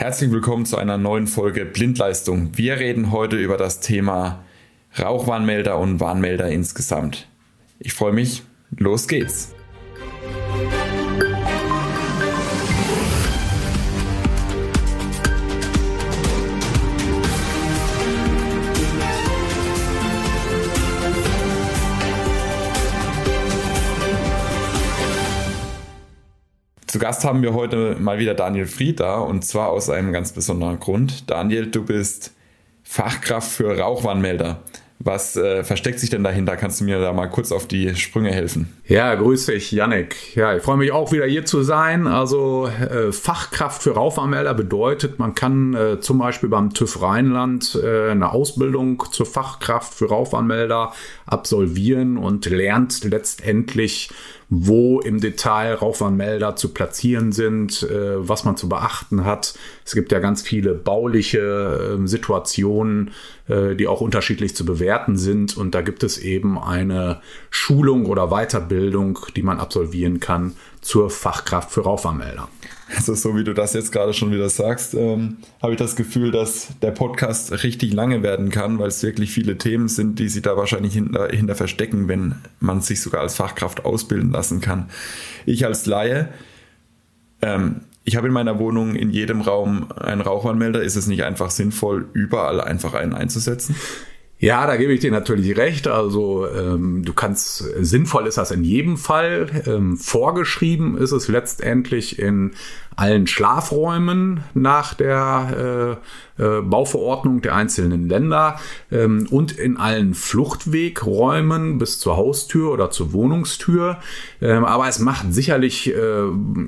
Herzlich willkommen zu einer neuen Folge Blindleistung. Wir reden heute über das Thema Rauchwarnmelder und Warnmelder insgesamt. Ich freue mich. Los geht's. Zu Gast haben wir heute mal wieder Daniel Fried da und zwar aus einem ganz besonderen Grund. Daniel, du bist Fachkraft für Rauchwarnmelder. Was äh, versteckt sich denn dahinter? Kannst du mir da mal kurz auf die Sprünge helfen? Ja, grüß dich, Yannick. Ja, ich freue mich auch wieder hier zu sein. Also äh, Fachkraft für Raufanmelder bedeutet, man kann äh, zum Beispiel beim TÜV Rheinland äh, eine Ausbildung zur Fachkraft für Raufanmelder absolvieren und lernt letztendlich wo im Detail Rauchwarnmelder zu platzieren sind, äh, was man zu beachten hat. Es gibt ja ganz viele bauliche äh, Situationen, äh, die auch unterschiedlich zu bewerten sind. Und da gibt es eben eine Schulung oder Weiterbildung, die man absolvieren kann zur Fachkraft für Rauchwarnmelder. Also so wie du das jetzt gerade schon wieder sagst, ähm, habe ich das Gefühl, dass der Podcast richtig lange werden kann, weil es wirklich viele Themen sind, die sich da wahrscheinlich hinter, hinter verstecken, wenn man sich sogar als Fachkraft ausbilden lassen kann. Ich als Laie, ähm, ich habe in meiner Wohnung in jedem Raum einen Rauchwarnmelder. Ist es nicht einfach sinnvoll, überall einfach einen einzusetzen? Ja, da gebe ich dir natürlich recht. Also ähm, du kannst, sinnvoll ist das in jedem Fall. Ähm, vorgeschrieben ist es letztendlich in allen Schlafräumen nach der äh, äh, Bauverordnung der einzelnen Länder ähm, und in allen Fluchtwegräumen bis zur Haustür oder zur Wohnungstür. Ähm, aber es macht sicherlich äh,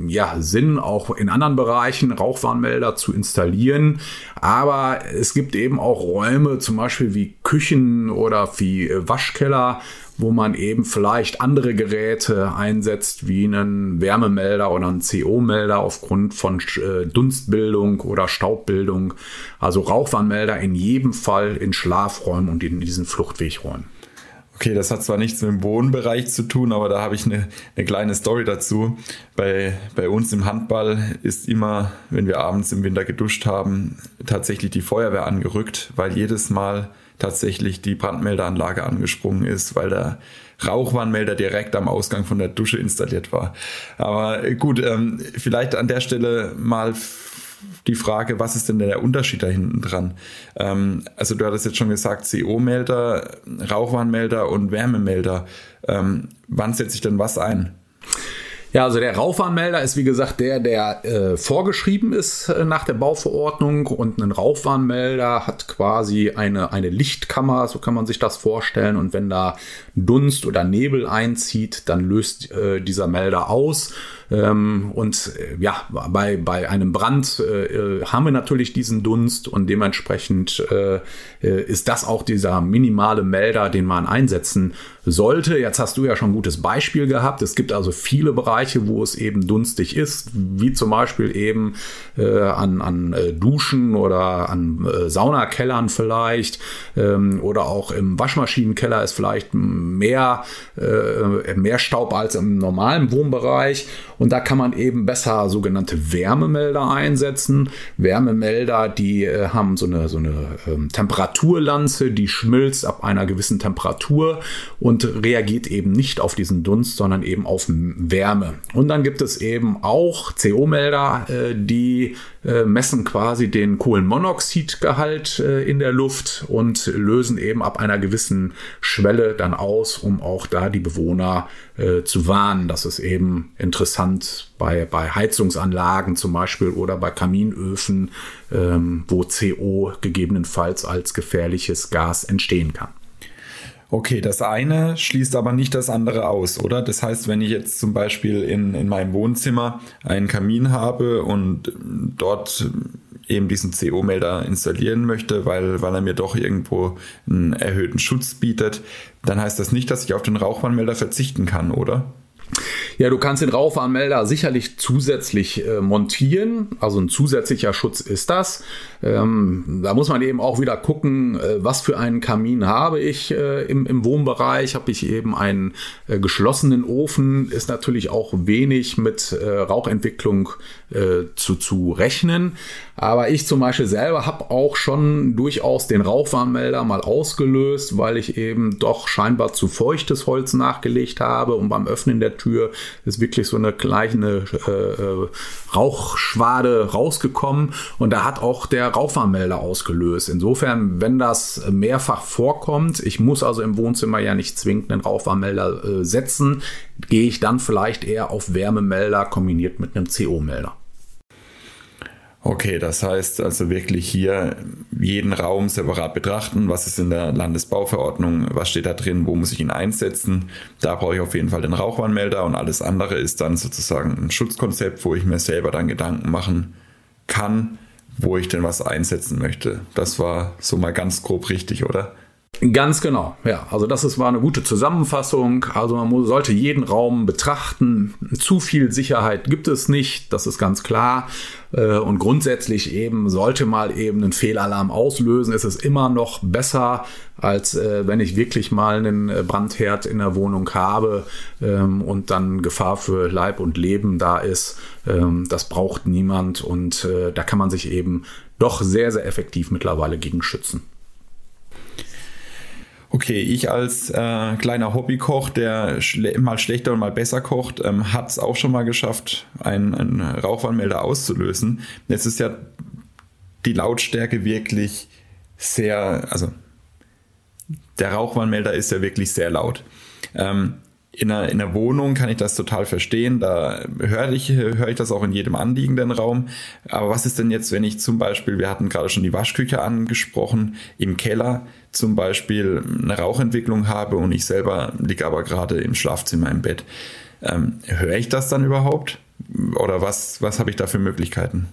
ja, Sinn, auch in anderen Bereichen Rauchwarnmelder zu installieren. Aber es gibt eben auch Räume, zum Beispiel wie Küchen oder wie äh, Waschkeller, wo man eben vielleicht andere Geräte einsetzt, wie einen Wärmemelder oder einen CO-Melder aufgrund von äh, Dunstbildung oder Staubbildung. Also Rauchwarnmelder in jedem Fall in Schlafräumen und in diesen Fluchtwegräumen. Okay, das hat zwar nichts mit dem Wohnbereich zu tun, aber da habe ich eine, eine kleine Story dazu. Bei, bei uns im Handball ist immer, wenn wir abends im Winter geduscht haben, tatsächlich die Feuerwehr angerückt, weil jedes Mal tatsächlich die Brandmeldeanlage angesprungen ist, weil der Rauchwarnmelder direkt am Ausgang von der Dusche installiert war. Aber gut, ähm, vielleicht an der Stelle mal die Frage, was ist denn der Unterschied da hinten dran? Ähm, also du hattest jetzt schon gesagt, CO-Melder, Rauchwarnmelder und Wärmemelder. Ähm, wann setze ich denn was ein? Ja, also der Rauchwarnmelder ist wie gesagt der, der äh, vorgeschrieben ist äh, nach der Bauverordnung. Und ein Rauchwarnmelder hat quasi eine, eine Lichtkammer, so kann man sich das vorstellen. Und wenn da Dunst oder Nebel einzieht, dann löst äh, dieser Melder aus ähm, und äh, ja, bei, bei einem Brand äh, äh, haben wir natürlich diesen Dunst und dementsprechend äh, äh, ist das auch dieser minimale Melder, den man einsetzen sollte. Jetzt hast du ja schon ein gutes Beispiel gehabt. Es gibt also viele Bereiche, wo es eben dunstig ist, wie zum Beispiel eben äh, an, an Duschen oder an Saunakellern vielleicht ähm, oder auch im Waschmaschinenkeller ist vielleicht mehr, mehr Staub als im normalen Wohnbereich. Und da kann man eben besser sogenannte Wärmemelder einsetzen. Wärmemelder, die äh, haben so eine, so eine ähm, Temperaturlanze, die schmilzt ab einer gewissen Temperatur und reagiert eben nicht auf diesen Dunst, sondern eben auf Wärme. Und dann gibt es eben auch CO-Melder, äh, die äh, messen quasi den Kohlenmonoxidgehalt äh, in der Luft und lösen eben ab einer gewissen Schwelle dann aus, um auch da die Bewohner äh, zu warnen. Das ist eben interessant bei, bei Heizungsanlagen zum Beispiel oder bei Kaminöfen, ähm, wo CO gegebenenfalls als gefährliches Gas entstehen kann. Okay, das eine schließt aber nicht das andere aus, oder? Das heißt, wenn ich jetzt zum Beispiel in, in meinem Wohnzimmer einen Kamin habe und dort eben diesen CO-Melder installieren möchte, weil, weil er mir doch irgendwo einen erhöhten Schutz bietet, dann heißt das nicht, dass ich auf den Rauchwarnmelder verzichten kann, oder? Ja, du kannst den Rauchwarnmelder sicherlich zusätzlich äh, montieren. Also ein zusätzlicher Schutz ist das. Ähm, da muss man eben auch wieder gucken, äh, was für einen Kamin habe ich äh, im, im Wohnbereich. Habe ich eben einen äh, geschlossenen Ofen, ist natürlich auch wenig mit äh, Rauchentwicklung äh, zu, zu rechnen. Aber ich zum Beispiel selber habe auch schon durchaus den Rauchwarnmelder mal ausgelöst, weil ich eben doch scheinbar zu feuchtes Holz nachgelegt habe und beim Öffnen der Tür ist wirklich so eine kleine äh, äh Rauchschwade rausgekommen und da hat auch der Rauchwarnmelder ausgelöst. Insofern, wenn das mehrfach vorkommt, ich muss also im Wohnzimmer ja nicht zwingend einen Rauchwarnmelder äh, setzen, gehe ich dann vielleicht eher auf Wärmemelder kombiniert mit einem CO-Melder. Okay, das heißt also wirklich hier jeden Raum separat betrachten. Was ist in der Landesbauverordnung? Was steht da drin? Wo muss ich ihn einsetzen? Da brauche ich auf jeden Fall den Rauchwarnmelder und alles andere ist dann sozusagen ein Schutzkonzept, wo ich mir selber dann Gedanken machen kann, wo ich denn was einsetzen möchte. Das war so mal ganz grob richtig, oder? Ganz genau, ja. Also das ist, war eine gute Zusammenfassung. Also man muss, sollte jeden Raum betrachten. Zu viel Sicherheit gibt es nicht, das ist ganz klar. Äh, und grundsätzlich eben sollte mal eben einen Fehlalarm auslösen. Es ist immer noch besser, als äh, wenn ich wirklich mal einen äh, Brandherd in der Wohnung habe ähm, und dann Gefahr für Leib und Leben da ist. Ähm, das braucht niemand und da kann man sich eben doch sehr, sehr effektiv mittlerweile gegen schützen. Okay, ich als äh, kleiner Hobbykoch, der schle mal schlechter und mal besser kocht, ähm, hat es auch schon mal geschafft, einen, einen Rauchwarnmelder auszulösen. Jetzt ist ja die Lautstärke wirklich sehr, also der Rauchwarnmelder ist ja wirklich sehr laut. Ähm, in einer, in einer Wohnung kann ich das total verstehen. Da höre ich, höre ich das auch in jedem anliegenden Raum. Aber was ist denn jetzt, wenn ich zum Beispiel, wir hatten gerade schon die Waschküche angesprochen, im Keller zum Beispiel eine Rauchentwicklung habe und ich selber liege aber gerade im Schlafzimmer im Bett. Ähm, höre ich das dann überhaupt? Oder was, was habe ich da für Möglichkeiten?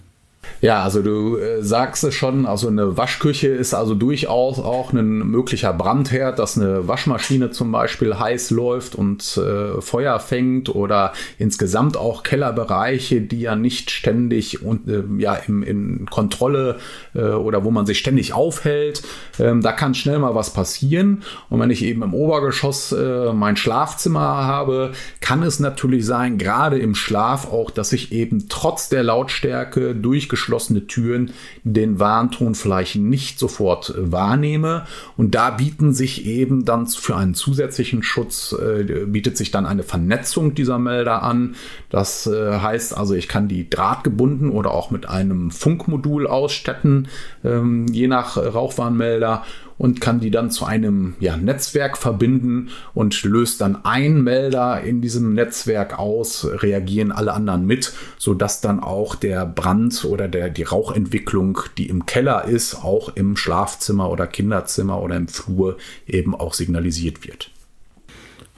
Ja, also du äh, sagst es schon, also eine Waschküche ist also durchaus auch ein möglicher Brandherd, dass eine Waschmaschine zum Beispiel heiß läuft und äh, Feuer fängt oder insgesamt auch Kellerbereiche, die ja nicht ständig und äh, ja im, in Kontrolle äh, oder wo man sich ständig aufhält. Ähm, da kann schnell mal was passieren. Und wenn ich eben im Obergeschoss äh, mein Schlafzimmer habe, kann es natürlich sein, gerade im Schlaf auch, dass ich eben trotz der Lautstärke durchgeschlafen geschlossene Türen den Warnton vielleicht nicht sofort äh, wahrnehme. Und da bieten sich eben dann für einen zusätzlichen Schutz, äh, bietet sich dann eine Vernetzung dieser Melder an. Das äh, heißt also, ich kann die drahtgebunden oder auch mit einem Funkmodul ausstatten, ähm, je nach Rauchwarnmelder und kann die dann zu einem ja, Netzwerk verbinden und löst dann ein Melder in diesem Netzwerk aus, reagieren alle anderen mit, sodass dann auch der Brand oder der, die Rauchentwicklung, die im Keller ist, auch im Schlafzimmer oder Kinderzimmer oder im Flur eben auch signalisiert wird.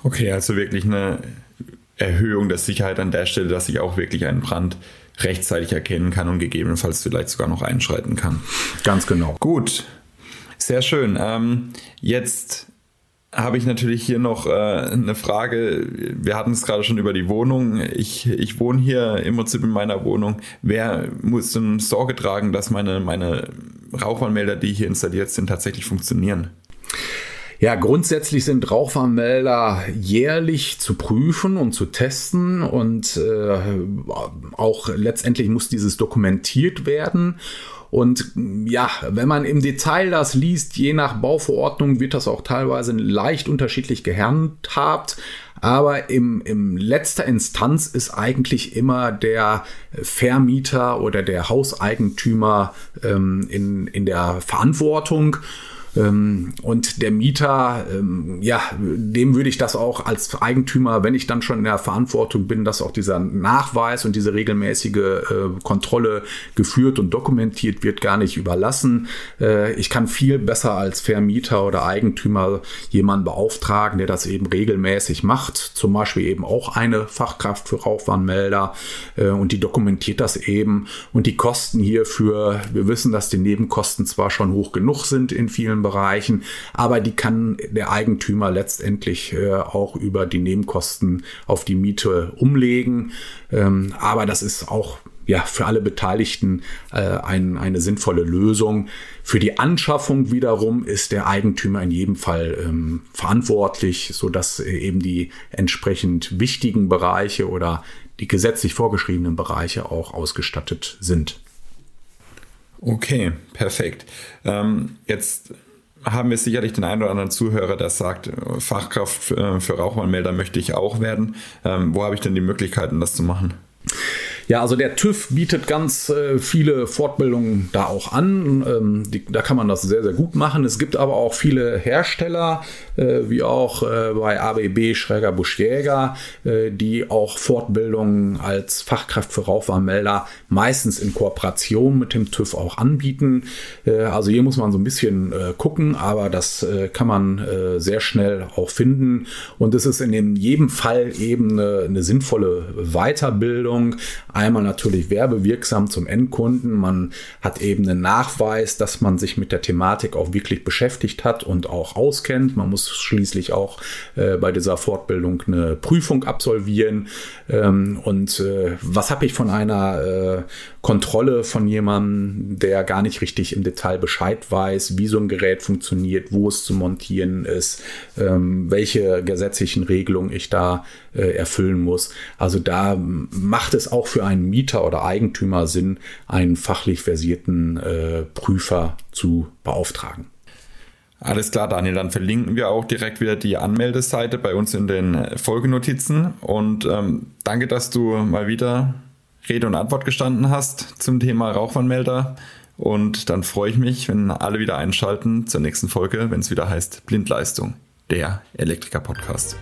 Okay, also wirklich eine Erhöhung der Sicherheit an der Stelle, dass ich auch wirklich einen Brand rechtzeitig erkennen kann und gegebenenfalls vielleicht sogar noch einschreiten kann. Ganz genau. Gut, sehr schön. Ähm, jetzt habe ich natürlich hier noch äh, eine Frage. Wir hatten es gerade schon über die Wohnung. Ich, ich wohne hier im Prinzip in meiner Wohnung. Wer muss denn Sorge tragen, dass meine, meine Rauchwarnmelder, die hier installiert sind, tatsächlich funktionieren? Ja, grundsätzlich sind Rauchwarnmelder jährlich zu prüfen und zu testen und äh, auch letztendlich muss dieses dokumentiert werden. Und ja, wenn man im Detail das liest, je nach Bauverordnung wird das auch teilweise leicht unterschiedlich gehandhabt. Aber im, im letzter Instanz ist eigentlich immer der Vermieter oder der Hauseigentümer ähm, in, in der Verantwortung. Ähm, und der Mieter, ähm, ja, dem würde ich das auch als Eigentümer, wenn ich dann schon in der Verantwortung bin, dass auch dieser Nachweis und diese regelmäßige äh, Kontrolle geführt und dokumentiert wird, gar nicht überlassen. Äh, ich kann viel besser als Vermieter oder Eigentümer jemanden beauftragen, der das eben regelmäßig macht. Zum Beispiel eben auch eine Fachkraft für Rauchwarnmelder äh, und die dokumentiert das eben. Und die Kosten hierfür, wir wissen, dass die Nebenkosten zwar schon hoch genug sind in vielen einzelnen Bereichen, aber die kann der Eigentümer letztendlich äh, auch über die Nebenkosten auf die Miete umlegen. Ähm, aber das ist auch ja, für alle Beteiligten äh, ein, eine sinnvolle Lösung. Für die Anschaffung wiederum ist der Eigentümer in jedem Fall ähm, verantwortlich, sodass äh, eben die entsprechend wichtigen Bereiche oder die gesetzlich vorgeschriebenen Bereiche auch ausgestattet sind. Okay, perfekt. Ähm, jetzt haben wir sicherlich den einen oder anderen Zuhörer, der sagt, Fachkraft für Rauchwarnmelder möchte ich auch werden. Ähm, wo habe ich denn die Möglichkeiten, das zu machen? Ja, also der TÜV bietet ganz äh, viele Fortbildungen da auch an. Ähm, die, da kann man das sehr, sehr gut machen. Es gibt aber auch viele Hersteller, äh, wie auch äh, bei ABB Schräger Buschjäger, äh, die auch Fortbildungen als Fachkraft für Rauchwarnmelder meistens in Kooperation mit dem TÜV auch anbieten. Äh, also hier muss man so ein bisschen äh, gucken, aber das kann man sehr schnell auch finden. Und es ist in jedem Fall eben eine, eine sinnvolle Weiterbildung Einmal natürlich werbewirksam zum Endkunden. Man hat eben einen Nachweis, dass man sich mit der Thematik auch wirklich beschäftigt hat und auch auskennt. Man muss schließlich auch äh, bei dieser Fortbildung eine Prüfung absolvieren. Ähm, und äh, was habe ich von einer äh, Kontrolle von jemandem, der gar nicht richtig im Detail Bescheid weiß, wie so ein Gerät funktioniert, wo es zu montieren ist, ähm, welche gesetzlichen Regelungen ich da äh, erfüllen muss. Also da macht es auch für einen Mieter oder Eigentümer Sinn, einen fachlich versierten äh, Prüfer zu beauftragen. Alles klar, Daniel. Dann verlinken wir auch direkt wieder die Anmeldeseite bei uns in den Folgenotizen. Und ähm, danke, dass du mal wieder Rede und Antwort gestanden hast zum Thema Rauchwarnmelder. Und dann freue ich mich, wenn alle wieder einschalten zur nächsten Folge, wenn es wieder heißt Blindleistung, der Elektriker-Podcast.